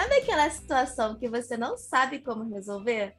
Sabe aquela situação que você não sabe como resolver?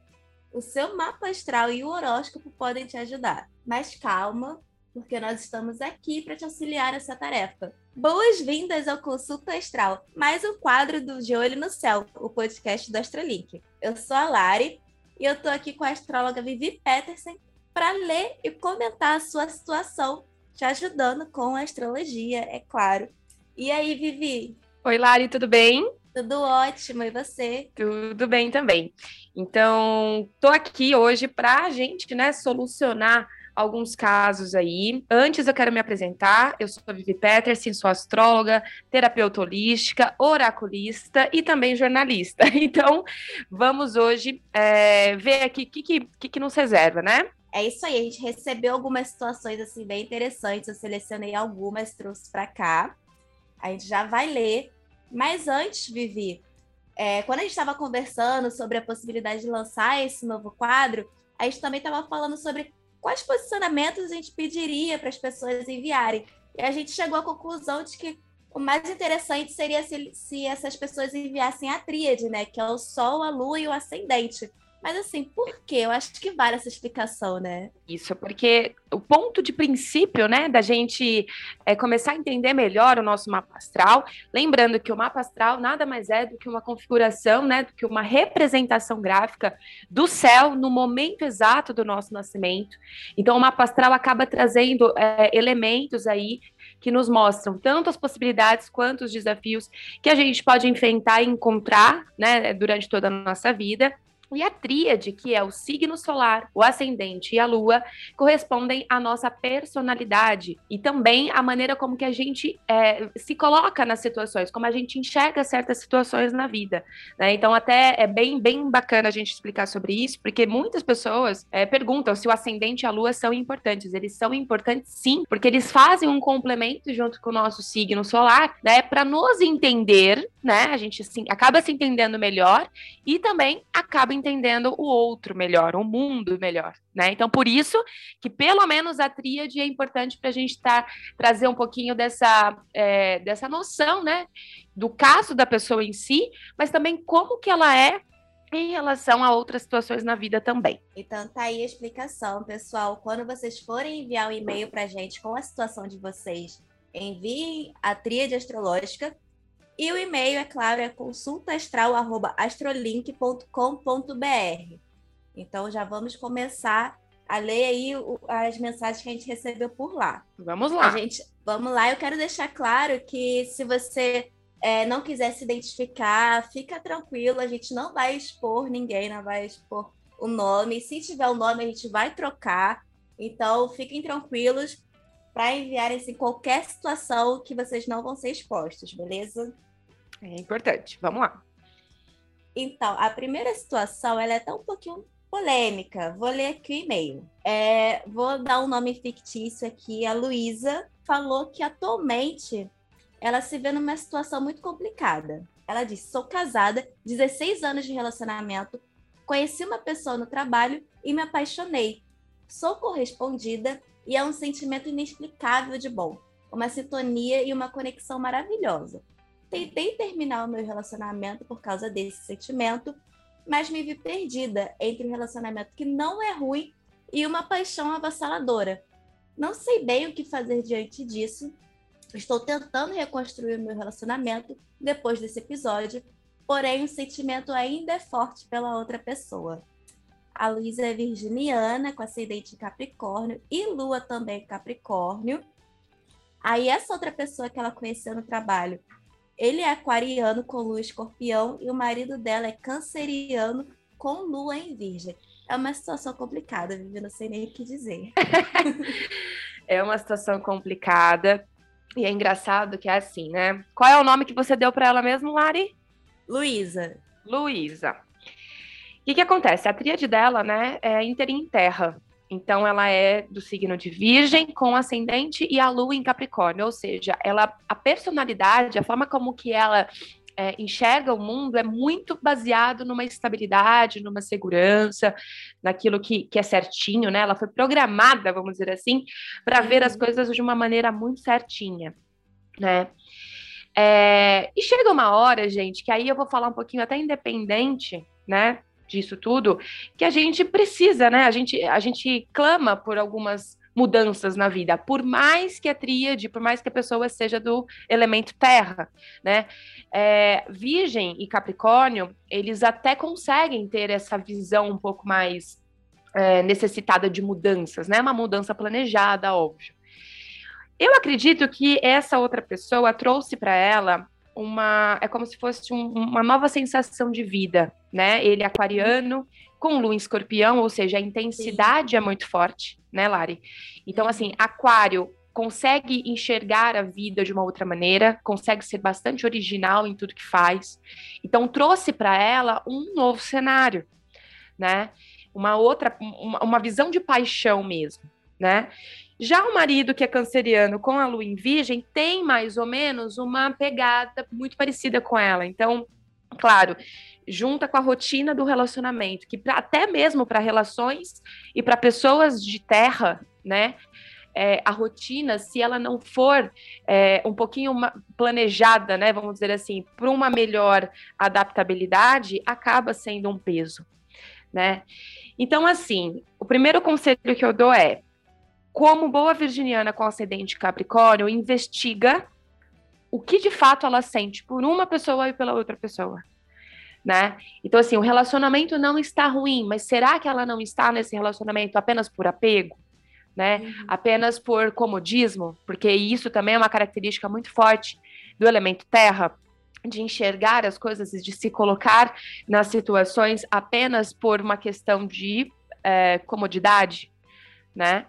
O seu mapa astral e o horóscopo podem te ajudar. Mas calma, porque nós estamos aqui para te auxiliar nessa tarefa. Boas-vindas ao Consulta Astral, mais um quadro do De Olho no Céu, o podcast do Astrolink. Eu sou a Lari e eu tô aqui com a astróloga Vivi Peterson para ler e comentar a sua situação, te ajudando com a astrologia, é claro. E aí, Vivi? Oi, Lari, tudo bem? Tudo ótimo, e você? Tudo bem também. Então, tô aqui hoje para a gente, né, solucionar alguns casos aí. Antes eu quero me apresentar. Eu sou a Vivi Peterson, sou astróloga, terapeuta holística, oraculista e também jornalista. Então, vamos hoje é, ver aqui o que, que, que nos reserva, né? É isso aí, a gente recebeu algumas situações assim bem interessantes. Eu selecionei algumas, trouxe para cá. A gente já vai ler. Mas antes, Vivi, é, quando a gente estava conversando sobre a possibilidade de lançar esse novo quadro, a gente também estava falando sobre quais posicionamentos a gente pediria para as pessoas enviarem. E a gente chegou à conclusão de que o mais interessante seria se, se essas pessoas enviassem a tríade, né? Que é o Sol, a Lua e o Ascendente. Mas assim, por quê? Eu acho que vale essa explicação, né? Isso, porque o ponto de princípio, né, da gente é, começar a entender melhor o nosso mapa astral, lembrando que o mapa astral nada mais é do que uma configuração, né, do que uma representação gráfica do céu no momento exato do nosso nascimento. Então, o mapa astral acaba trazendo é, elementos aí que nos mostram tanto as possibilidades quanto os desafios que a gente pode enfrentar e encontrar, né, durante toda a nossa vida. E a tríade, que é o signo solar, o ascendente e a lua, correspondem à nossa personalidade e também à maneira como que a gente é, se coloca nas situações, como a gente enxerga certas situações na vida. Né? Então, até é bem, bem bacana a gente explicar sobre isso, porque muitas pessoas é, perguntam se o ascendente e a lua são importantes. Eles são importantes sim, porque eles fazem um complemento junto com o nosso signo solar, né, para nos entender, né? A gente assim, acaba se entendendo melhor e também acaba entendendo o outro melhor, o mundo melhor, né? Então, por isso que pelo menos a tríade é importante para a gente tá, trazer um pouquinho dessa, é, dessa noção, né? Do caso da pessoa em si, mas também como que ela é em relação a outras situações na vida também. Então tá aí a explicação, pessoal. Quando vocês forem enviar um e-mail para a gente com a situação de vocês, enviem a tríade astrológica e o e-mail, é claro, é consultaastral.astrolink.com.br. Então já vamos começar a ler aí as mensagens que a gente recebeu por lá. Vamos lá. A gente, vamos lá. Eu quero deixar claro que se você é, não quiser se identificar, fica tranquilo. A gente não vai expor ninguém, não vai expor o nome. Se tiver o um nome, a gente vai trocar. Então, fiquem tranquilos para enviarem assim, qualquer situação que vocês não vão ser expostos, beleza? É importante. Vamos lá. Então, a primeira situação ela é até um pouquinho polêmica. Vou ler aqui o e-mail. É, vou dar um nome fictício aqui. A Luísa falou que atualmente ela se vê numa situação muito complicada. Ela disse: sou casada, 16 anos de relacionamento, conheci uma pessoa no trabalho e me apaixonei. Sou correspondida e é um sentimento inexplicável de bom, uma sintonia e uma conexão maravilhosa. Tentei terminar o meu relacionamento por causa desse sentimento, mas me vi perdida entre um relacionamento que não é ruim e uma paixão avassaladora. Não sei bem o que fazer diante disso. Estou tentando reconstruir o meu relacionamento depois desse episódio, porém o sentimento ainda é forte pela outra pessoa. A Luísa é virginiana, com ascendente em Capricórnio e Lua também em Capricórnio. Aí essa outra pessoa que ela conheceu no trabalho, ele é aquariano com Lua escorpião e o marido dela é canceriano com Lua em virgem. É uma situação complicada, Vivi, não sei nem o que dizer. é uma situação complicada. E é engraçado que é assim, né? Qual é o nome que você deu para ela mesmo, Lari? Luísa. Luísa. O que, que acontece? A tríade dela, né, é inter em terra. Então, ela é do signo de Virgem, com ascendente e a lua em Capricórnio. Ou seja, ela, a personalidade, a forma como que ela é, enxerga o mundo é muito baseado numa estabilidade, numa segurança, naquilo que, que é certinho, né? Ela foi programada, vamos dizer assim, para ver as uhum. coisas de uma maneira muito certinha, né? É, e chega uma hora, gente, que aí eu vou falar um pouquinho até independente, né, disso tudo, que a gente precisa, né, a gente, a gente clama por algumas mudanças na vida, por mais que a tríade, por mais que a pessoa seja do elemento terra, né? É, Virgem e Capricórnio, eles até conseguem ter essa visão um pouco mais é, necessitada de mudanças, né? Uma mudança planejada, óbvio. Eu acredito que essa outra pessoa trouxe para ela uma. É como se fosse um, uma nova sensação de vida, né? Ele é aquariano, com lua em escorpião, ou seja, a intensidade é muito forte, né, Lari? Então, assim, aquário consegue enxergar a vida de uma outra maneira, consegue ser bastante original em tudo que faz. Então, trouxe para ela um novo cenário, né? Uma outra, uma, uma visão de paixão mesmo, né? Já o marido que é canceriano com a lua em virgem tem mais ou menos uma pegada muito parecida com ela. Então, claro, junta com a rotina do relacionamento, que pra, até mesmo para relações e para pessoas de terra, né? É, a rotina, se ela não for é, um pouquinho planejada, né, vamos dizer assim, para uma melhor adaptabilidade, acaba sendo um peso, né? Então, assim, o primeiro conselho que eu dou é, como boa virginiana com ascendente Capricórnio, investiga o que de fato ela sente por uma pessoa e pela outra pessoa né? Então, assim, o relacionamento não está ruim, mas será que ela não está nesse relacionamento apenas por apego? Né? Uhum. Apenas por comodismo? Porque isso também é uma característica muito forte do elemento terra, de enxergar as coisas e de se colocar nas situações apenas por uma questão de é, comodidade, né?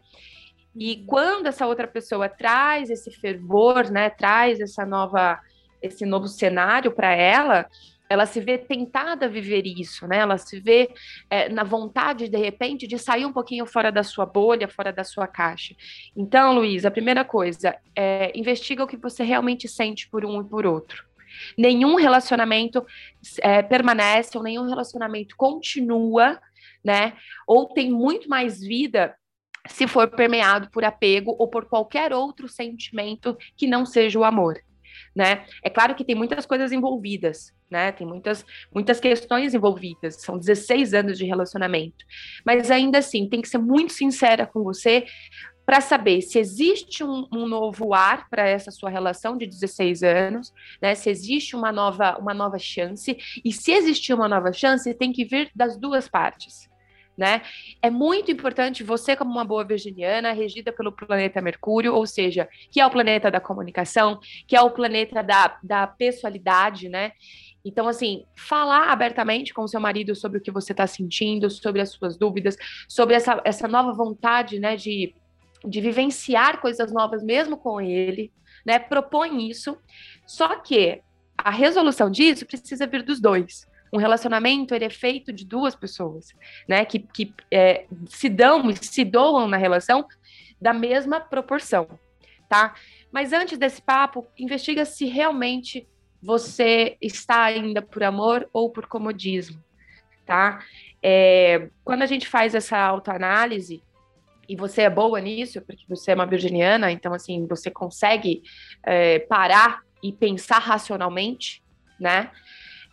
E uhum. quando essa outra pessoa traz esse fervor, né, traz essa nova, esse novo cenário para ela, ela se vê tentada a viver isso, né? Ela se vê é, na vontade, de repente, de sair um pouquinho fora da sua bolha, fora da sua caixa. Então, Luiz, a primeira coisa, é, investiga o que você realmente sente por um e por outro. Nenhum relacionamento é, permanece, ou nenhum relacionamento continua, né? Ou tem muito mais vida se for permeado por apego ou por qualquer outro sentimento que não seja o amor né? É claro que tem muitas coisas envolvidas, né? Tem muitas, muitas questões envolvidas, são 16 anos de relacionamento. Mas ainda assim, tem que ser muito sincera com você para saber se existe um, um novo ar para essa sua relação de 16 anos, né? Se existe uma nova, uma nova chance, e se existir uma nova chance, tem que vir das duas partes né? É muito importante você, como uma boa virginiana, regida pelo planeta Mercúrio, ou seja, que é o planeta da comunicação, que é o planeta da, da pessoalidade, né? Então, assim, falar abertamente com o seu marido sobre o que você está sentindo, sobre as suas dúvidas, sobre essa, essa nova vontade, né, de, de vivenciar coisas novas mesmo com ele, né? Propõe isso. Só que a resolução disso precisa vir dos dois um relacionamento ele é feito de duas pessoas, né? Que, que é, se dão e se doam na relação da mesma proporção, tá? Mas antes desse papo, investiga se realmente você está ainda por amor ou por comodismo, tá? É, quando a gente faz essa autoanálise, e você é boa nisso, porque você é uma virginiana, então, assim, você consegue é, parar e pensar racionalmente, né?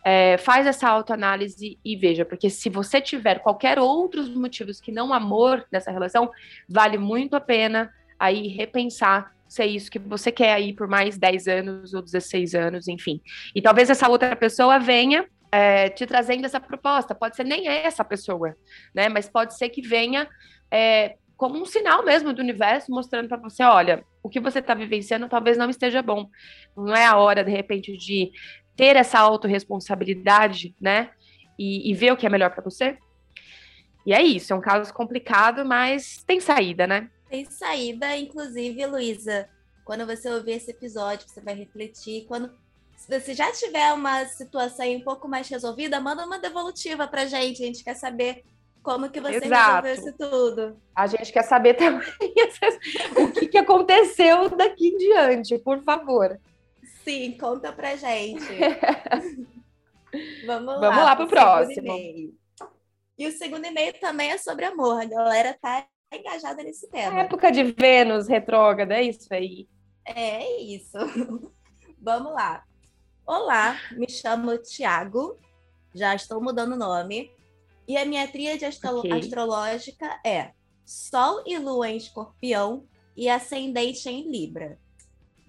É, faz essa autoanálise e veja, porque se você tiver qualquer outros motivos que não amor nessa relação, vale muito a pena aí repensar se é isso que você quer aí por mais 10 anos ou 16 anos, enfim. E talvez essa outra pessoa venha é, te trazendo essa proposta. Pode ser nem essa pessoa, né? Mas pode ser que venha é, como um sinal mesmo do universo mostrando para você, olha, o que você está vivenciando talvez não esteja bom. Não é a hora, de repente, de ter essa autorresponsabilidade, né? E, e ver o que é melhor para você. E é isso, é um caso complicado, mas tem saída, né? Tem saída, inclusive, Luísa, quando você ouvir esse episódio, você vai refletir. Quando se você já tiver uma situação um pouco mais resolvida, manda uma devolutiva pra gente. A gente quer saber como que você Exato. resolveu isso tudo. A gente quer saber também o que, que aconteceu daqui em diante, por favor. Sim, conta pra gente. Vamos lá. Vamos lá pro próximo. E o segundo e-mail também é sobre amor. A galera tá engajada nesse tema. A época de Vênus retrógrada, é isso aí. É isso. Vamos lá. Olá, me chamo Tiago. Já estou mudando o nome. E a minha tríade astro okay. astrológica é Sol e Lua em Escorpião e Ascendente em Libra.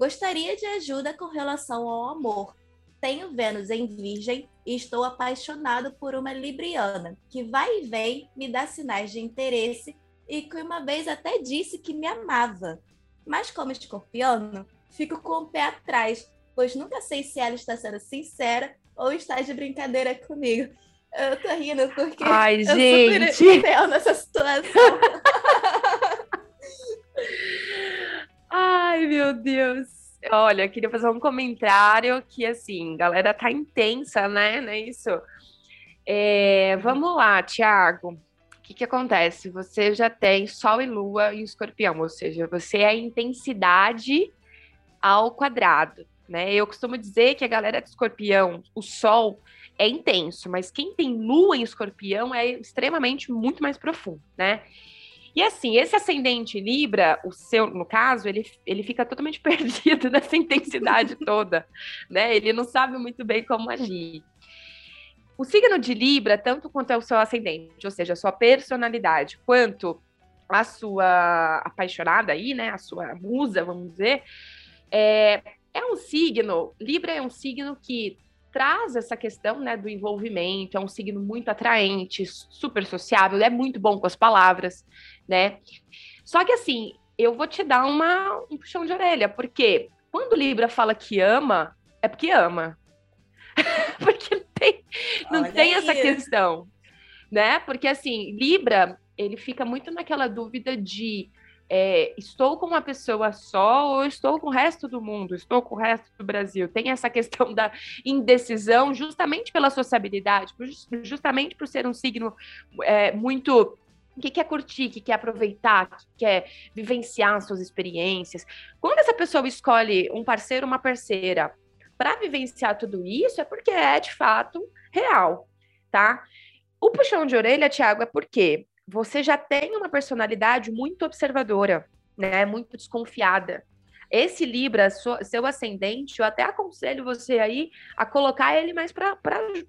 Gostaria de ajuda com relação ao amor. Tenho Vênus em Virgem e estou apaixonado por uma Libriana, que vai e vem, me dá sinais de interesse e que uma vez até disse que me amava. Mas como escorpiano, fico com o pé atrás, pois nunca sei se ela está sendo sincera ou está de brincadeira comigo. Eu tô rindo porque Ai, eu gente. super nessa situação. Ai, meu Deus. Olha, queria fazer um comentário que, assim, galera tá intensa, né? Não é isso? É, vamos lá, Tiago. O que, que acontece? Você já tem Sol e Lua em escorpião, ou seja, você é a intensidade ao quadrado, né? Eu costumo dizer que a galera de escorpião, o Sol é intenso, mas quem tem Lua em escorpião é extremamente muito mais profundo, né? E assim, esse ascendente Libra, o seu, no caso, ele, ele fica totalmente perdido nessa intensidade toda, né? Ele não sabe muito bem como agir. O signo de Libra, tanto quanto é o seu ascendente, ou seja, a sua personalidade, quanto a sua apaixonada aí, né? A sua musa, vamos dizer, é, é um signo, Libra é um signo que traz essa questão né, do envolvimento, é um signo muito atraente, super sociável, é muito bom com as palavras, né? Só que assim, eu vou te dar uma, um puxão de orelha, porque quando Libra fala que ama, é porque ama. porque não tem, não tem essa questão, né? Porque assim, Libra, ele fica muito naquela dúvida de é, estou com uma pessoa só ou estou com o resto do mundo, estou com o resto do Brasil. Tem essa questão da indecisão, justamente pela sociabilidade, justamente por ser um signo é, muito que quer curtir, que quer aproveitar, que quer vivenciar suas experiências. Quando essa pessoa escolhe um parceiro, uma parceira, para vivenciar tudo isso, é porque é de fato real, tá? O puxão de orelha, Tiago, é porque você já tem uma personalidade muito observadora, né? Muito desconfiada. Esse Libra, seu ascendente, eu até aconselho você aí a colocar ele mais para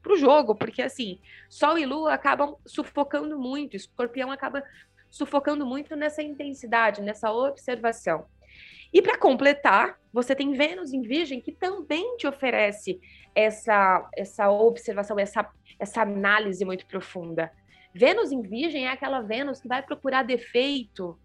o jogo, porque assim, Sol e Lua acabam sufocando muito, Escorpião acaba sufocando muito nessa intensidade, nessa observação. E para completar, você tem Vênus em Virgem, que também te oferece essa, essa observação, essa, essa análise muito profunda. Vênus em Virgem é aquela Vênus que vai procurar defeito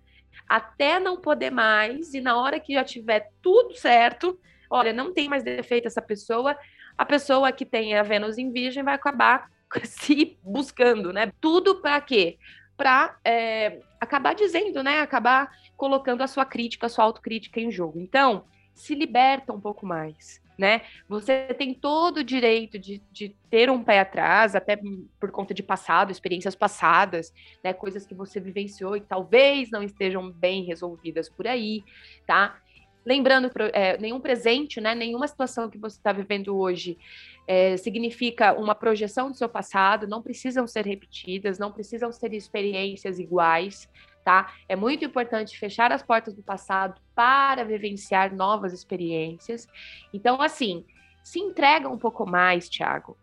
até não poder mais, e na hora que já tiver tudo certo, olha, não tem mais defeito essa pessoa, a pessoa que tem a Vênus em Virgem vai acabar se buscando, né? Tudo para quê? Para é, acabar dizendo, né? Acabar colocando a sua crítica, a sua autocrítica em jogo. Então, se liberta um pouco mais né? Você tem todo o direito de, de ter um pé atrás, até por conta de passado, experiências passadas, né? Coisas que você vivenciou e talvez não estejam bem resolvidas por aí, tá? Lembrando, é, nenhum presente, né, nenhuma situação que você está vivendo hoje é, significa uma projeção do seu passado, não precisam ser repetidas, não precisam ser experiências iguais, tá? É muito importante fechar as portas do passado para vivenciar novas experiências. Então, assim, se entrega um pouco mais, Thiago,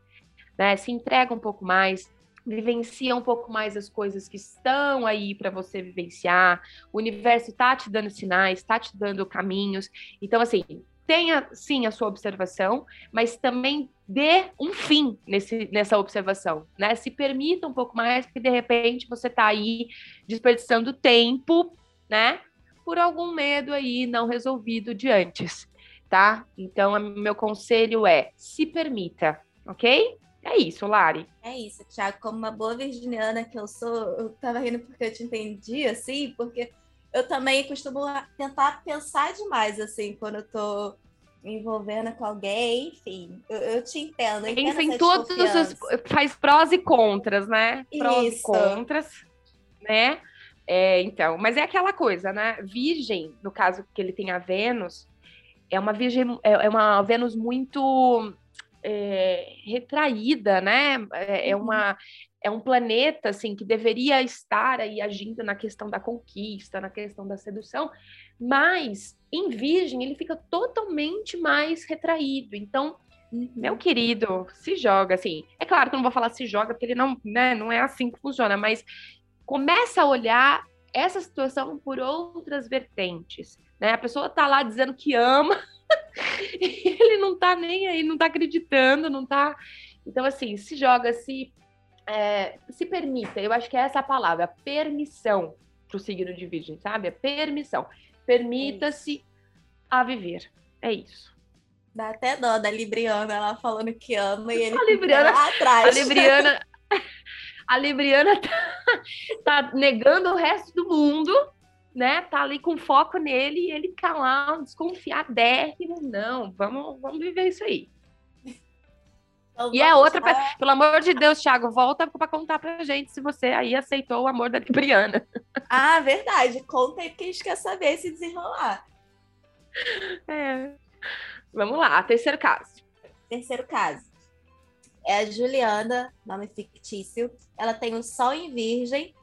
né? Se entrega um pouco mais, vivencia um pouco mais as coisas que estão aí para você vivenciar. O universo está te dando sinais, está te dando caminhos. Então, assim, tenha sim a sua observação, mas também dê um fim nesse, nessa observação, né? Se permita um pouco mais, porque de repente você está aí desperdiçando tempo, né? Por algum medo aí não resolvido de antes, tá? Então, meu conselho é se permita, ok? É isso, Lari. É isso, Tiago. Como uma boa virginiana que eu sou, eu tava rindo porque eu te entendi, assim, porque eu também costumo tentar pensar demais, assim, quando eu tô me envolvendo com alguém, enfim, eu, eu te entendo. Pensa em todos os. Faz prós e contras, né? Prós Isso. e contras, né? É, então, mas é aquela coisa, né? Virgem, no caso que ele tem a Vênus, é uma virgem, é, é uma Vênus muito é, retraída, né? É, é, uhum. uma é um planeta assim que deveria estar aí agindo na questão da conquista, na questão da sedução, Mas em virgem ele fica totalmente mais retraído. Então, uhum. meu querido, se joga assim. É claro que eu não vou falar se joga, porque ele não, né, não é assim que funciona, mas começa a olhar essa situação por outras vertentes. Né? A pessoa tá lá dizendo que ama, e ele não tá nem aí, não tá acreditando, não tá. Então, assim, se joga, se, é, se permita. Eu acho que é essa a palavra, permissão para o signo de Virgem, sabe? É permissão. Permita-se a viver. É isso. Dá até dó da Libriana, ela falando que ama e ele a Libriana, lá atrás. A Libriana, a Libriana tá, tá negando o resto do mundo né, tá ali com foco nele e ele tá lá desconfiadérrimo. Não, vamos, vamos viver isso aí. Então, e é outra, pelo amor de Deus, Thiago, volta para contar pra gente se você aí aceitou o amor da Libriana. Ah, verdade. Conta aí que a gente quer saber se desenrolar. É. Vamos lá, terceiro caso. Terceiro caso. É a Juliana, nome fictício. Ela tem o Sol em Virgem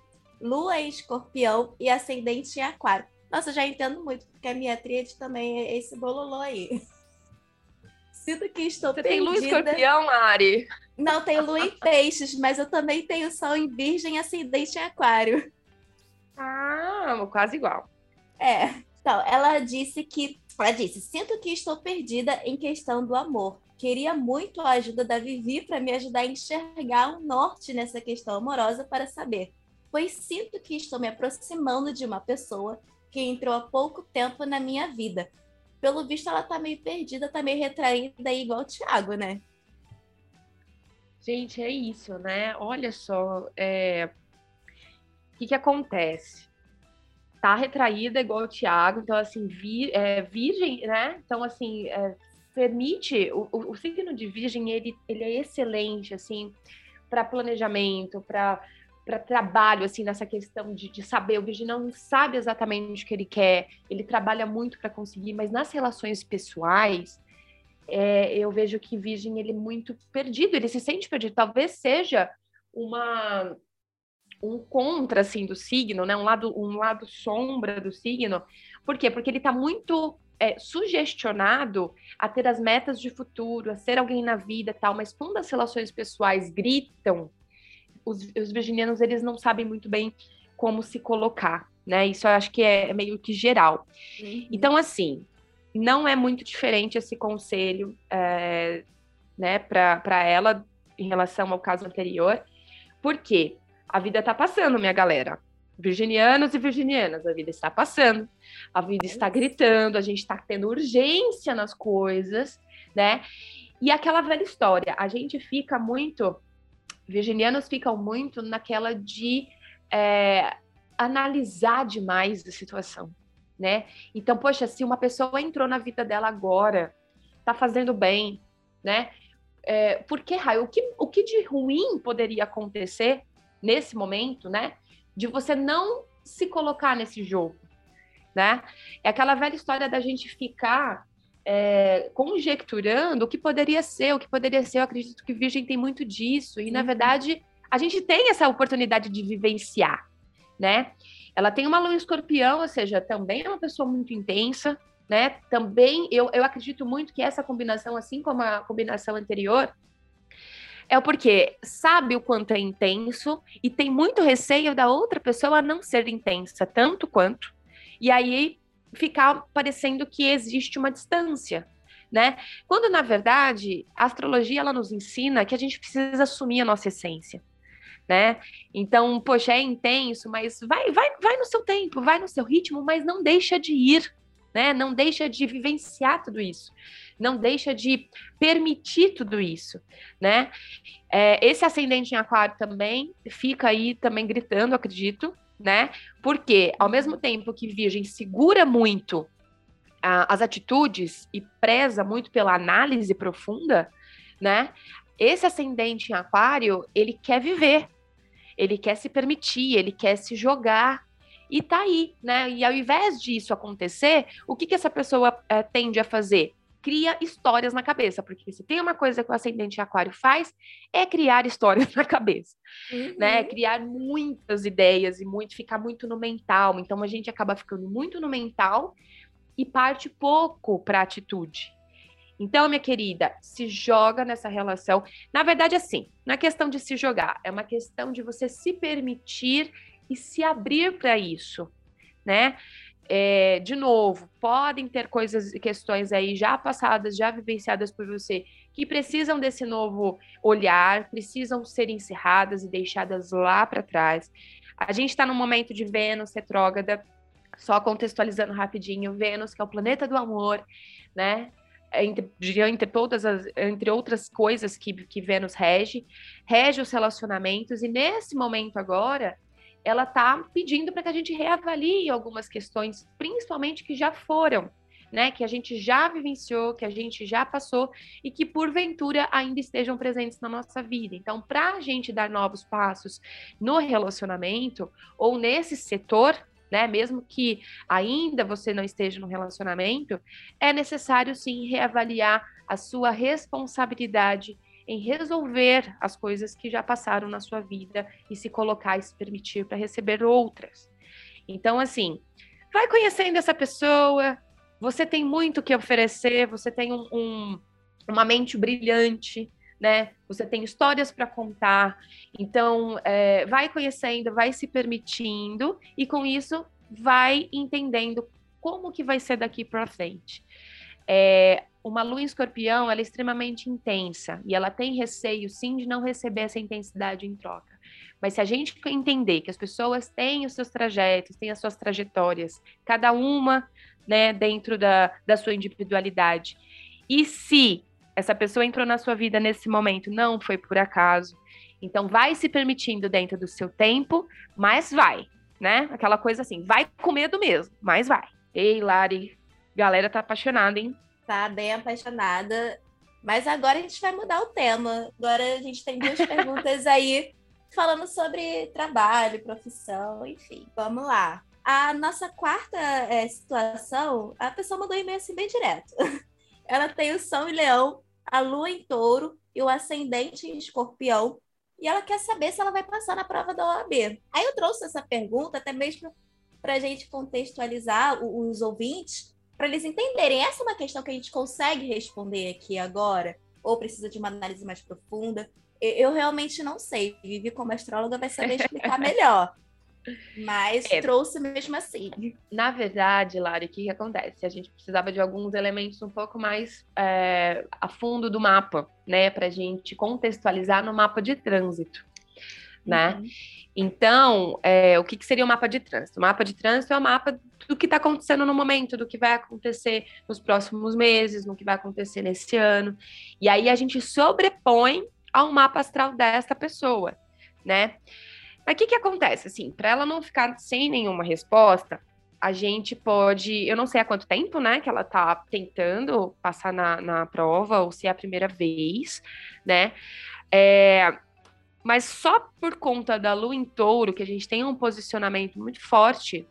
Lua em Escorpião e Ascendente em Aquário. Nossa, já entendo muito, porque a minha tríade também é esse bololô aí. Sinto que estou Você perdida. tem Lua Escorpião, Ari? Não, tenho Lua em Peixes, mas eu também tenho Sol em Virgem e Ascendente em Aquário. Ah, quase igual. É. Então, ela disse que. Ela disse: Sinto que estou perdida em questão do amor. Queria muito a ajuda da Vivi para me ajudar a enxergar um norte nessa questão amorosa para saber pois sinto que estou me aproximando de uma pessoa que entrou há pouco tempo na minha vida. Pelo visto, ela tá meio perdida, tá meio retraída aí, igual o Thiago, né? Gente, é isso, né? Olha só, é... o que que acontece? Tá retraída igual o Thiago, então, assim, vi... é, virgem, né? Então, assim, é... permite... O, o, o signo de virgem, ele, ele é excelente, assim, para planejamento, para para trabalho, assim, nessa questão de, de saber. O Virgem não sabe exatamente o que ele quer, ele trabalha muito para conseguir, mas nas relações pessoais, é, eu vejo que Virgem ele é muito perdido, ele se sente perdido. Talvez seja uma um contra assim do signo, né? Um lado um lado sombra do signo. Por quê? Porque ele está muito é, sugestionado a ter as metas de futuro, a ser alguém na vida, tal. Mas quando as relações pessoais gritam os, os virginianos eles não sabem muito bem como se colocar, né? Isso eu acho que é meio que geral. Uhum. Então, assim, não é muito diferente esse conselho, é, né, para ela em relação ao caso anterior, porque a vida tá passando, minha galera. Virginianos e virginianas, a vida está passando, a vida está gritando, a gente está tendo urgência nas coisas, né? E aquela velha história, a gente fica muito virginianos ficam muito naquela de é, analisar demais a situação, né? Então, poxa, se uma pessoa entrou na vida dela agora, tá fazendo bem, né? É, por que raio? O que, o que de ruim poderia acontecer nesse momento, né? De você não se colocar nesse jogo, né? É aquela velha história da gente ficar é, conjecturando o que poderia ser, o que poderia ser. Eu acredito que Virgem tem muito disso. E, na uhum. verdade, a gente tem essa oportunidade de vivenciar, né? Ela tem uma lua escorpião, ou seja, também é uma pessoa muito intensa, né? Também, eu, eu acredito muito que essa combinação, assim como a combinação anterior, é o porque sabe o quanto é intenso e tem muito receio da outra pessoa não ser intensa tanto quanto. E aí ficar parecendo que existe uma distância, né? Quando na verdade a astrologia ela nos ensina que a gente precisa assumir a nossa essência, né? Então, poxa, é intenso, mas vai, vai, vai no seu tempo, vai no seu ritmo, mas não deixa de ir, né? Não deixa de vivenciar tudo isso, não deixa de permitir tudo isso, né? É, esse ascendente em aquário também fica aí também gritando, acredito, né? Porque ao mesmo tempo que Virgem segura muito as atitudes e preza muito pela análise profunda, né? Esse ascendente em Aquário, ele quer viver, ele quer se permitir, ele quer se jogar e tá aí, né? E ao invés disso acontecer, o que que essa pessoa é, tende a fazer? Cria histórias na cabeça, porque se tem uma coisa que o ascendente aquário faz, é criar histórias na cabeça, uhum. né? Criar muitas ideias e muito ficar muito no mental. Então a gente acaba ficando muito no mental e parte pouco para a atitude. Então, minha querida, se joga nessa relação. Na verdade, assim, não é questão de se jogar, é uma questão de você se permitir e se abrir para isso, né? É, de novo, podem ter coisas, questões aí já passadas, já vivenciadas por você, que precisam desse novo olhar, precisam ser encerradas e deixadas lá para trás. A gente está no momento de Vênus retrógrada, só contextualizando rapidinho, Vênus, que é o planeta do amor, né? Entre, entre todas as, entre outras coisas que, que Vênus rege, rege os relacionamentos, e nesse momento agora, ela está pedindo para que a gente reavalie algumas questões, principalmente que já foram, né, que a gente já vivenciou, que a gente já passou e que porventura ainda estejam presentes na nossa vida. Então, para a gente dar novos passos no relacionamento ou nesse setor, né, mesmo que ainda você não esteja no relacionamento, é necessário sim reavaliar a sua responsabilidade em resolver as coisas que já passaram na sua vida e se colocar e se permitir para receber outras. Então, assim, vai conhecendo essa pessoa, você tem muito que oferecer, você tem um, um, uma mente brilhante, né? Você tem histórias para contar. Então, é, vai conhecendo, vai se permitindo e com isso vai entendendo como que vai ser daqui para frente. É, uma lua em escorpião ela é extremamente intensa e ela tem receio, sim, de não receber essa intensidade em troca. Mas se a gente entender que as pessoas têm os seus trajetos, têm as suas trajetórias, cada uma né, dentro da, da sua individualidade, e se essa pessoa entrou na sua vida nesse momento, não foi por acaso, então vai se permitindo dentro do seu tempo, mas vai, né? Aquela coisa assim, vai com medo mesmo, mas vai. Ei, Lari, galera tá apaixonada, hein? Tá bem apaixonada. Mas agora a gente vai mudar o tema. Agora a gente tem duas perguntas aí falando sobre trabalho, profissão, enfim. Vamos lá. A nossa quarta é, situação, a pessoa mandou um e-mail assim bem direto. Ela tem o São em Leão, a Lua em Touro e o Ascendente em Escorpião. E ela quer saber se ela vai passar na prova da OAB. Aí eu trouxe essa pergunta até mesmo para a gente contextualizar os ouvintes para eles entenderem. Essa é uma questão que a gente consegue responder aqui agora, ou precisa de uma análise mais profunda. Eu realmente não sei. Vivi como astróloga vai saber explicar melhor. Mas é. trouxe mesmo assim. Na verdade, Lari, o que, que, acontece? A gente precisava de alguns elementos um pouco mais é, a fundo do mapa, né? Para a gente contextualizar no mapa de trânsito, né? Uhum. Então, é, o que, que, seria o mapa de trânsito? O mapa de trânsito é o mapa do que está acontecendo no momento, do que vai acontecer nos próximos meses, no que vai acontecer nesse ano. E aí a gente sobrepõe ao mapa astral dessa pessoa, né? Mas o que, que acontece? Assim, para ela não ficar sem nenhuma resposta, a gente pode. Eu não sei há quanto tempo, né, que ela está tentando passar na, na prova, ou se é a primeira vez, né? É, mas só por conta da lua em touro, que a gente tem um posicionamento muito forte,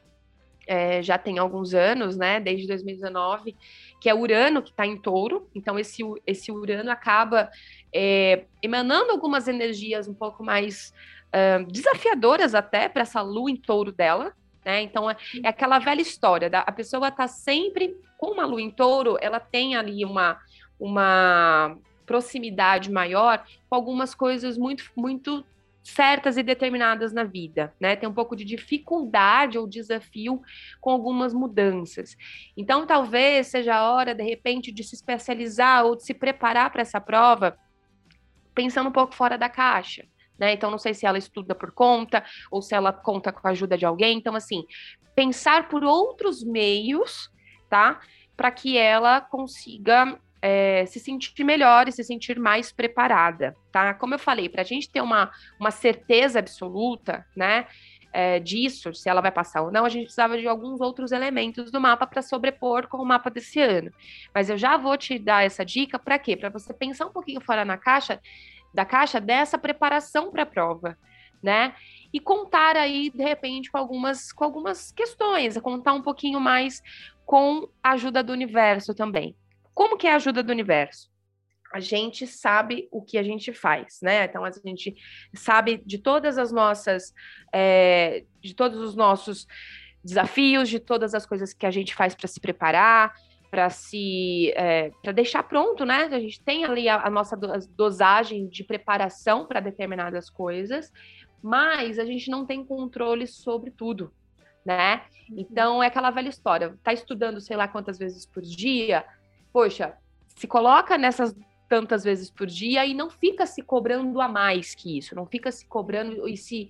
é, já tem alguns anos, né, desde 2019, que é Urano que está em touro, então esse, esse Urano acaba é, emanando algumas energias um pouco mais uh, desafiadoras até para essa lua em touro dela, né? Então é, é aquela velha história da a pessoa está sempre com uma lua em touro, ela tem ali uma uma proximidade maior com algumas coisas muito, muito certas e determinadas na vida, né? Tem um pouco de dificuldade ou desafio com algumas mudanças. Então, talvez seja a hora, de repente, de se especializar ou de se preparar para essa prova, pensando um pouco fora da caixa. Né? Então, não sei se ela estuda por conta ou se ela conta com a ajuda de alguém. Então, assim, pensar por outros meios, tá? Para que ela consiga é, se sentir melhor e se sentir mais preparada, tá? Como eu falei, para a gente ter uma, uma certeza absoluta, né, é, disso, se ela vai passar ou não, a gente precisava de alguns outros elementos do mapa para sobrepor com o mapa desse ano. Mas eu já vou te dar essa dica para quê? Para você pensar um pouquinho fora na caixa, da caixa dessa preparação para a prova, né? E contar aí, de repente, com algumas, com algumas questões, contar um pouquinho mais com a ajuda do universo também Como que é a ajuda do universo? A gente sabe o que a gente faz, né? Então a gente sabe de todas as nossas, é, de todos os nossos desafios, de todas as coisas que a gente faz para se preparar, para se é, para deixar pronto, né? A gente tem ali a, a nossa dosagem de preparação para determinadas coisas, mas a gente não tem controle sobre tudo, né? Uhum. Então é aquela velha história. Tá estudando sei lá quantas vezes por dia, poxa, se coloca nessas tantas vezes por dia e não fica se cobrando a mais que isso, não fica se cobrando e se,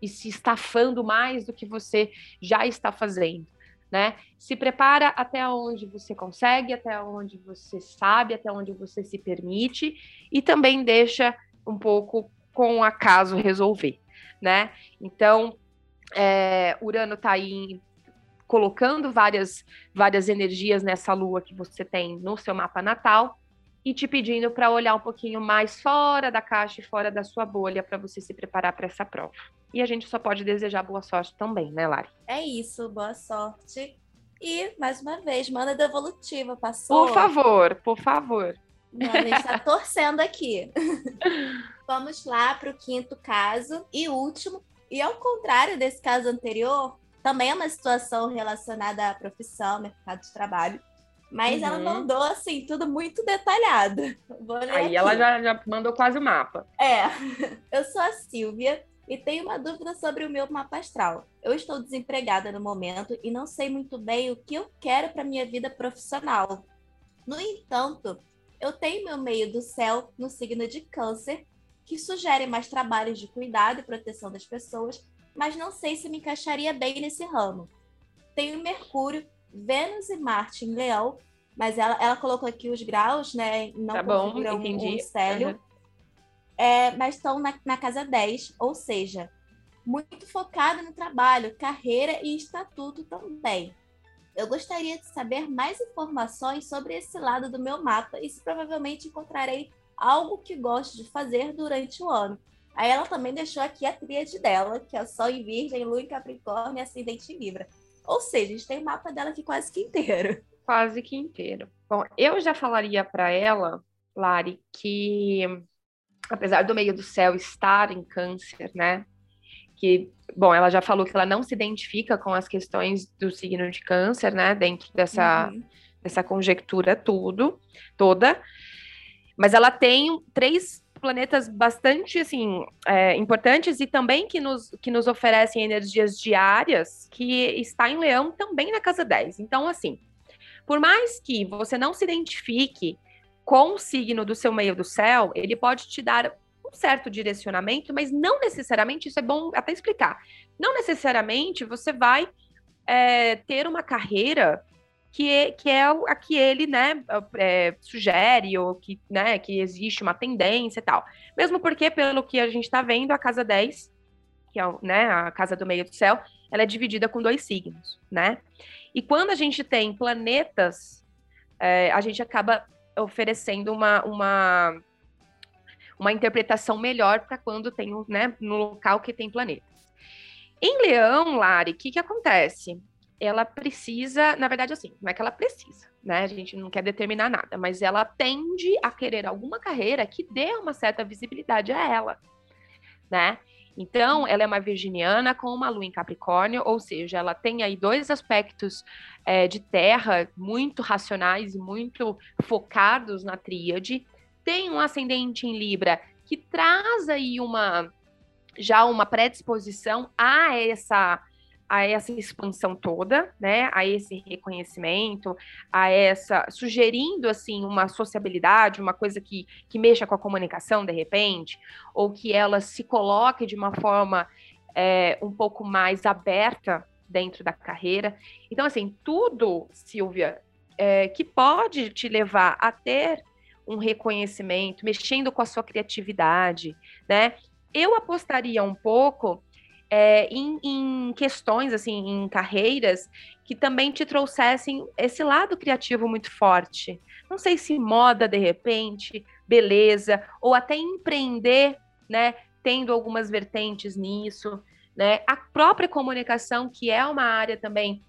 e se estafando mais do que você já está fazendo. Né? Se prepara até onde você consegue, até onde você sabe, até onde você se permite e também deixa um pouco com o acaso resolver, né? Então, é, Urano está aí colocando várias, várias energias nessa lua que você tem no seu mapa natal e te pedindo para olhar um pouquinho mais fora da caixa e fora da sua bolha para você se preparar para essa prova. E a gente só pode desejar boa sorte também, né, Lari? É isso, boa sorte. E, mais uma vez, manda devolutiva, passou? Por favor, por favor. Não, a gente está torcendo aqui. Vamos lá para o quinto caso e último. E ao contrário desse caso anterior, também é uma situação relacionada à profissão, mercado de trabalho. Mas uhum. ela mandou, assim, tudo muito detalhado. Aí aqui. ela já, já mandou quase o mapa. É. Eu sou a Silvia e tenho uma dúvida sobre o meu mapa astral. Eu estou desempregada no momento e não sei muito bem o que eu quero para minha vida profissional. No entanto, eu tenho meu meio do céu no signo de Câncer, que sugere mais trabalhos de cuidado e proteção das pessoas mas não sei se me encaixaria bem nesse ramo. Tenho Mercúrio, Vênus e Marte em Leão, mas ela, ela colocou aqui os graus, né? Não tá bom, entendi. um célio. Uhum. É, mas estão na, na casa 10, ou seja, muito focada no trabalho, carreira e estatuto também. Eu gostaria de saber mais informações sobre esse lado do meu mapa e se provavelmente encontrarei algo que gosto de fazer durante o ano. Aí ela também deixou aqui a tríade dela, que é Sol em Virgem, Lua em Capricórnio e Ascendente em Libra. Ou seja, a gente tem o mapa dela aqui quase que inteiro. Quase que inteiro. Bom, eu já falaria para ela, Lari, que apesar do meio do céu estar em câncer, né? Que, bom, ela já falou que ela não se identifica com as questões do signo de câncer, né? Dentro dessa, uhum. dessa conjectura tudo, toda. Mas ela tem três planetas bastante assim é, importantes e também que nos, que nos oferecem energias diárias, que está em Leão também na casa 10. Então, assim, por mais que você não se identifique com o signo do seu meio do céu, ele pode te dar um certo direcionamento, mas não necessariamente, isso é bom até explicar, não necessariamente você vai é, ter uma carreira que é, que é a que ele, né, é, sugere, ou que, né, que existe uma tendência e tal. Mesmo porque, pelo que a gente está vendo, a casa 10, que é né, a casa do meio do céu, ela é dividida com dois signos, né? E quando a gente tem planetas, é, a gente acaba oferecendo uma, uma, uma interpretação melhor para quando tem, né, no local que tem planetas. Em Leão, Lari, o que, que acontece? Ela precisa, na verdade, assim, não é que ela precisa, né? A gente não quer determinar nada, mas ela tende a querer alguma carreira que dê uma certa visibilidade a ela, né? Então, ela é uma virginiana com uma lua em Capricórnio, ou seja, ela tem aí dois aspectos é, de terra muito racionais e muito focados na tríade. Tem um ascendente em Libra que traz aí uma já uma predisposição a essa a essa expansão toda, né, a esse reconhecimento, a essa sugerindo assim uma sociabilidade, uma coisa que, que mexa com a comunicação de repente, ou que ela se coloque de uma forma é, um pouco mais aberta dentro da carreira. Então, assim, tudo, Silvia, é, que pode te levar a ter um reconhecimento, mexendo com a sua criatividade, né? Eu apostaria um pouco é, em, em, questões, assim, em carreiras que também te trouxessem esse lado criativo muito forte. Não sei se moda, de repente, beleza, ou até empreender, né, tendo algumas vertentes nisso, né, a própria comunicação, que é uma área também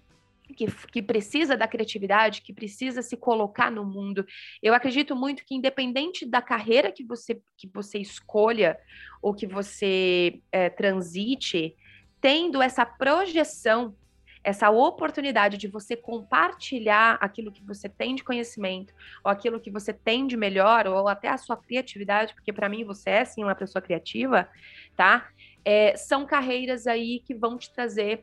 que, que, precisa da criatividade, que precisa se colocar no mundo. Eu acredito muito que, independente da carreira que você, que você escolha ou que você é, transite, tendo essa projeção, essa oportunidade de você compartilhar aquilo que você tem de conhecimento, ou aquilo que você tem de melhor, ou até a sua criatividade, porque para mim você é sim uma pessoa criativa, tá? É, são carreiras aí que vão te trazer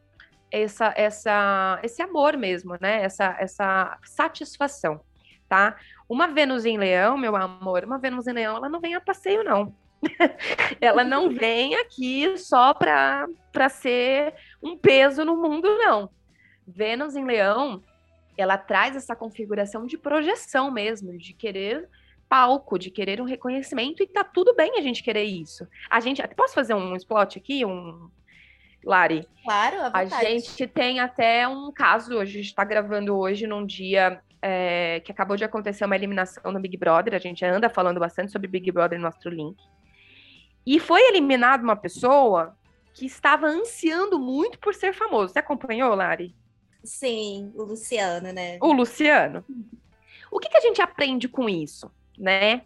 essa, essa, esse amor mesmo, né? Essa, essa satisfação, tá? Uma Vênus em Leão, meu amor, uma Vênus em Leão, ela não vem a passeio, não. ela não vem aqui só para ser um peso no mundo, não. Vênus em Leão, ela traz essa configuração de projeção mesmo, de querer palco, de querer um reconhecimento, e tá tudo bem a gente querer isso. A gente, posso fazer um spot aqui, um, Lari. Claro, a gente tem até um caso, a gente está gravando hoje num dia é, que acabou de acontecer uma eliminação no Big Brother, a gente anda falando bastante sobre Big Brother no Astrolink. E foi eliminada uma pessoa que estava ansiando muito por ser famoso. Você acompanhou, Lari? Sim, o Luciano, né? O Luciano. O que, que a gente aprende com isso, né?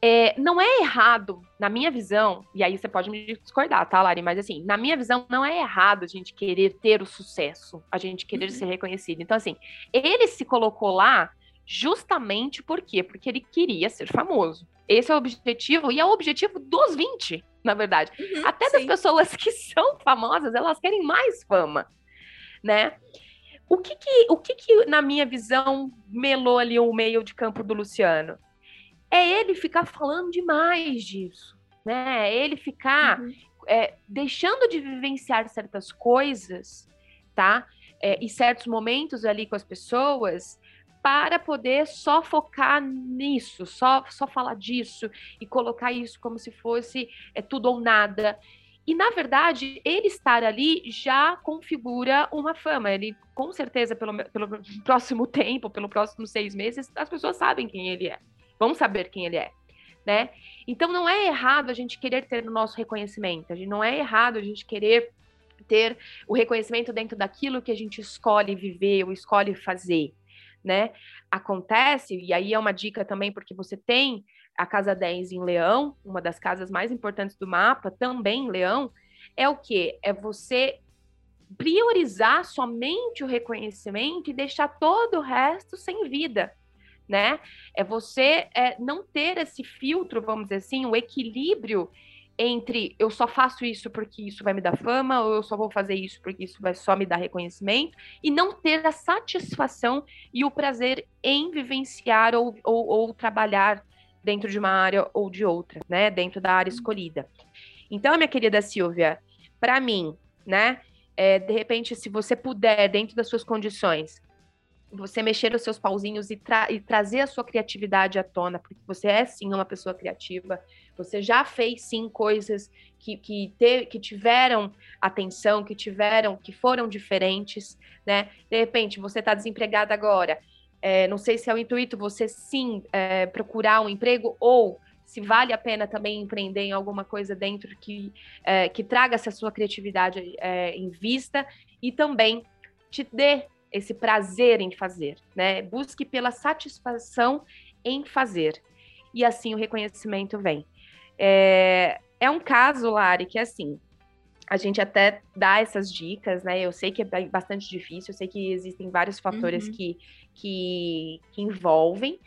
É, não é errado, na minha visão, e aí você pode me discordar, tá, Lari? Mas assim, na minha visão, não é errado a gente querer ter o sucesso, a gente querer uhum. ser reconhecido. Então, assim, ele se colocou lá justamente por quê? Porque ele queria ser famoso. Esse é o objetivo, e é o objetivo dos 20, na verdade. Uhum, Até sim. das pessoas que são famosas, elas querem mais fama, né? O que que, o que que, na minha visão, melou ali o meio de campo do Luciano? É ele ficar falando demais disso, né? É ele ficar uhum. é, deixando de vivenciar certas coisas, tá? É, e certos momentos ali com as pessoas para poder só focar nisso, só, só falar disso e colocar isso como se fosse é, tudo ou nada. E, na verdade, ele estar ali já configura uma fama. Ele, com certeza, pelo, pelo próximo tempo, pelo próximo seis meses, as pessoas sabem quem ele é vão saber quem ele é, né? Então não é errado a gente querer ter o nosso reconhecimento, a gente não é errado a gente querer ter o reconhecimento dentro daquilo que a gente escolhe viver ou escolhe fazer, né? Acontece, e aí é uma dica também, porque você tem a casa 10 em Leão, uma das casas mais importantes do mapa, também em Leão, é o que? É você priorizar somente o reconhecimento e deixar todo o resto sem vida né? É você é, não ter esse filtro, vamos dizer assim, o equilíbrio entre eu só faço isso porque isso vai me dar fama, ou eu só vou fazer isso porque isso vai só me dar reconhecimento, e não ter a satisfação e o prazer em vivenciar ou, ou, ou trabalhar dentro de uma área ou de outra, né? Dentro da área escolhida. Então, minha querida Silvia, para mim, né? É, de repente, se você puder, dentro das suas condições, você mexer os seus pauzinhos e, tra e, trazer a sua criatividade à tona, porque você é sim uma pessoa criativa, você já fez sim coisas que, que, te, que tiveram atenção, que tiveram, que foram diferentes, né? De repente, você está desempregada agora, é, não sei se é o intuito você sim é, procurar um emprego ou se vale a pena também empreender em alguma coisa dentro que, é, que traga essa sua criatividade é, em vista e também te dê esse prazer em fazer, né? Busque pela satisfação em fazer. E assim o reconhecimento vem. É, é um caso, Lari, que assim, a gente até dá essas dicas, né? Eu sei que é bastante difícil, eu sei que existem vários fatores uhum. que, que, que envolvem,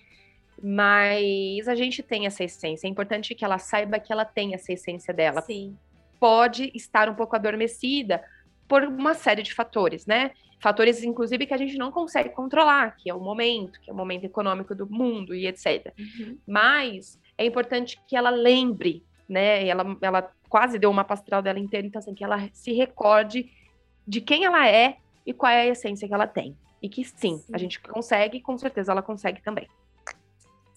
mas a gente tem essa essência. É importante que ela saiba que ela tem essa essência dela. Sim. Pode estar um pouco adormecida por uma série de fatores, né? Fatores, inclusive, que a gente não consegue controlar, que é o momento, que é o momento econômico do mundo e etc. Uhum. Mas é importante que ela lembre, né? Ela, ela quase deu uma pastoral dela inteira, então assim, que ela se recorde de quem ela é e qual é a essência que ela tem. E que sim, sim. a gente consegue, com certeza ela consegue também.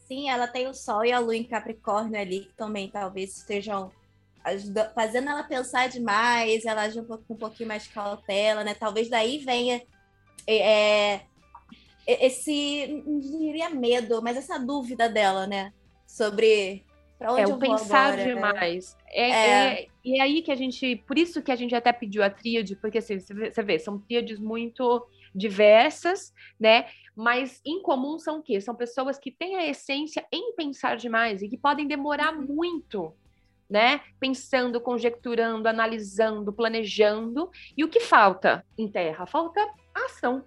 Sim, ela tem o Sol e a Lua em Capricórnio ali, que também talvez estejam fazendo ela pensar demais, ela agir um pouco, com um pouquinho mais de cautela, né? Talvez daí venha é, é esse, não diria medo, mas essa dúvida dela, né? Sobre para onde é, eu o pensar agora, né? demais. Né? É, é. e é aí que a gente, por isso que a gente até pediu a tríade, porque assim, você vê, são tríades muito diversas, né? Mas em comum são o quê? São pessoas que têm a essência em pensar demais e que podem demorar muito, né? Pensando, conjecturando, analisando, planejando. E o que falta em terra? Falta ação,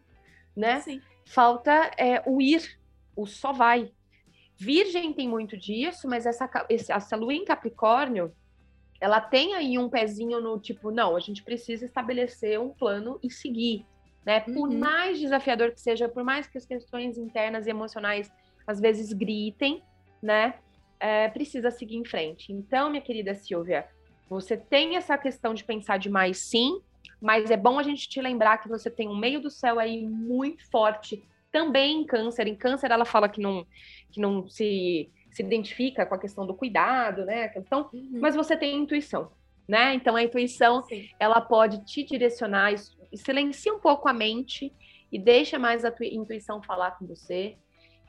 né? Sim. Falta é, o ir, o só vai. Virgem tem muito disso, mas essa, essa lua em Capricórnio, ela tem aí um pezinho no tipo, não, a gente precisa estabelecer um plano e seguir, né? Por uhum. mais desafiador que seja, por mais que as questões internas e emocionais às vezes gritem, né? É, precisa seguir em frente. Então, minha querida Silvia, você tem essa questão de pensar demais, sim, mas é bom a gente te lembrar que você tem um meio do céu aí muito forte, também em câncer. Em câncer, ela fala que não, que não se se identifica com a questão do cuidado, né? A questão, uhum. mas você tem intuição, né? Então a intuição Sim. ela pode te direcionar, silencia um pouco a mente e deixa mais a tua intuição falar com você.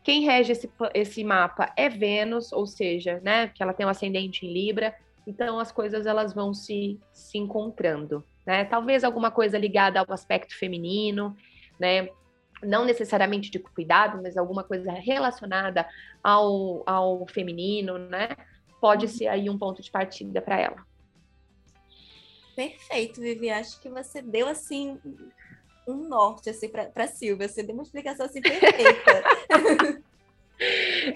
Quem rege esse, esse mapa é Vênus, ou seja, né? Que ela tem um ascendente em Libra, então as coisas elas vão se, se encontrando, né? Talvez alguma coisa ligada ao aspecto feminino, né? não necessariamente de cuidado, mas alguma coisa relacionada ao, ao feminino, né? Pode uhum. ser aí um ponto de partida para ela. Perfeito, Vivi. Acho que você deu assim um norte assim para Silvia. Você deu uma explicação assim perfeita.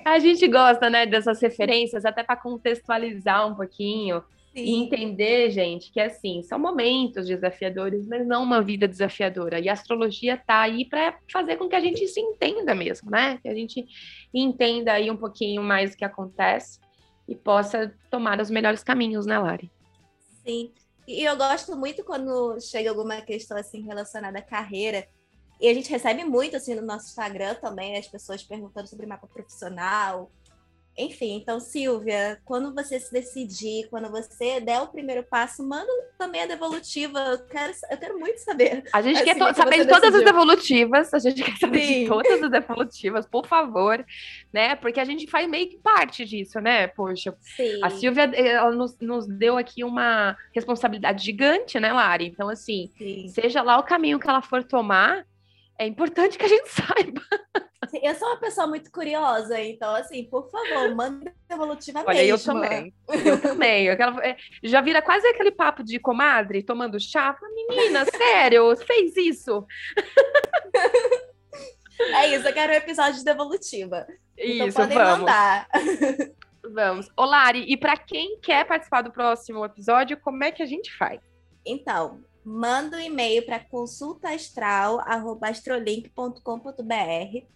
A gente gosta, né, dessas referências até para contextualizar um pouquinho Sim. E entender, gente, que assim, são momentos desafiadores, mas não uma vida desafiadora. E a astrologia tá aí para fazer com que a gente se entenda mesmo, né? Que a gente entenda aí um pouquinho mais o que acontece e possa tomar os melhores caminhos, né, Lari? Sim. E eu gosto muito quando chega alguma questão assim relacionada à carreira. E a gente recebe muito assim no nosso Instagram também, as pessoas perguntando sobre mapa profissional, enfim, então, Silvia, quando você se decidir, quando você der o primeiro passo, manda também a devolutiva. Eu quero, eu quero muito saber. A gente assim, quer saber de todas decidiu. as devolutivas. A gente quer saber Sim. de todas as devolutivas, por favor, né? Porque a gente faz meio que parte disso, né? Poxa, Sim. a Silvia ela nos, nos deu aqui uma responsabilidade gigante, né, Lari? Então, assim, Sim. seja lá o caminho que ela for tomar, é importante que a gente saiba. Eu sou uma pessoa muito curiosa, então, assim, por favor, manda evolutiva Olha, eu também. Eu também. Aquela, é, já vira quase aquele papo de comadre tomando chá. Menina, sério, fez isso? É isso, eu quero um episódio de devolutiva. Então isso, podem vamos. mandar. Vamos. Olari, e para quem quer participar do próximo episódio, como é que a gente faz? Então, manda um e-mail para consultaastral.astrolink.com.br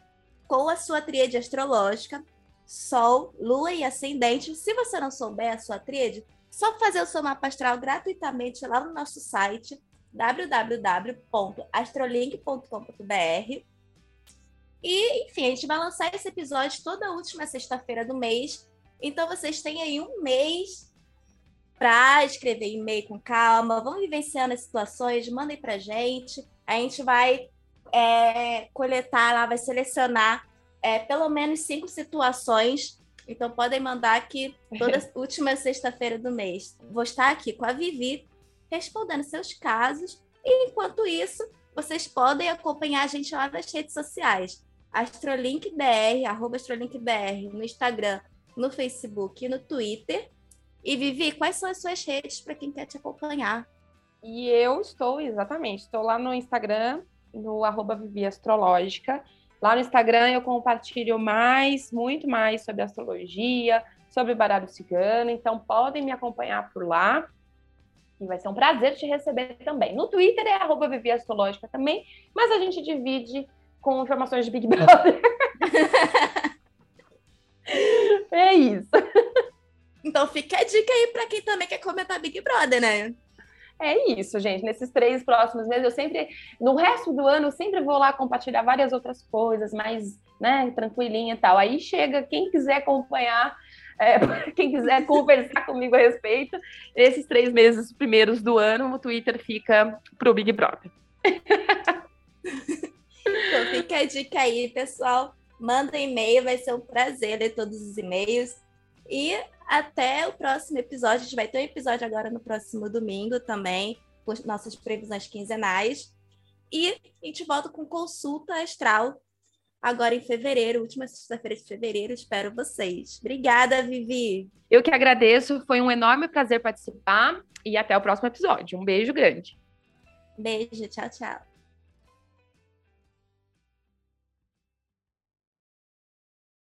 com a sua tríade astrológica, Sol, Lua e Ascendente. Se você não souber a sua tríade, só fazer o seu mapa astral gratuitamente lá no nosso site www.astrolink.com.br. E, enfim, a gente vai lançar esse episódio toda última sexta-feira do mês. Então, vocês têm aí um mês para escrever e-mail com calma, vão vivenciando as situações, mandem para gente. A gente vai é, coletar lá, vai selecionar é, pelo menos cinco situações. Então podem mandar aqui toda última sexta-feira do mês. Vou estar aqui com a Vivi respondendo seus casos. E enquanto isso, vocês podem acompanhar a gente lá nas redes sociais. AstroLinkBR, arroba AstroLinkBR, no Instagram, no Facebook e no Twitter. E Vivi, quais são as suas redes para quem quer te acompanhar? E eu estou, exatamente, estou lá no Instagram, no arroba Vivi Astrológica. Lá no Instagram eu compartilho mais, muito mais sobre astrologia, sobre baralho cigano, então podem me acompanhar por lá. E vai ser um prazer te receber também. No Twitter é arroba Vivi Astrológica também, mas a gente divide com informações de Big Brother. é isso. Então fica a dica aí para quem também quer comentar Big Brother, né? É isso, gente. Nesses três próximos meses, eu sempre, no resto do ano, eu sempre vou lá compartilhar várias outras coisas, mais, né, tranquilinha e tal. Aí chega, quem quiser acompanhar, é, quem quiser conversar comigo a respeito, esses três meses primeiros do ano, o Twitter fica pro Big Brother. então fica a dica aí, pessoal. Manda e-mail, vai ser um prazer ler todos os e-mails. E até o próximo episódio. A gente vai ter um episódio agora no próximo domingo também, com nossas previsões quinzenais. E a gente volta com consulta astral agora em fevereiro, última sexta-feira de fevereiro. Espero vocês. Obrigada, Vivi. Eu que agradeço, foi um enorme prazer participar e até o próximo episódio. Um beijo grande. Beijo, tchau, tchau.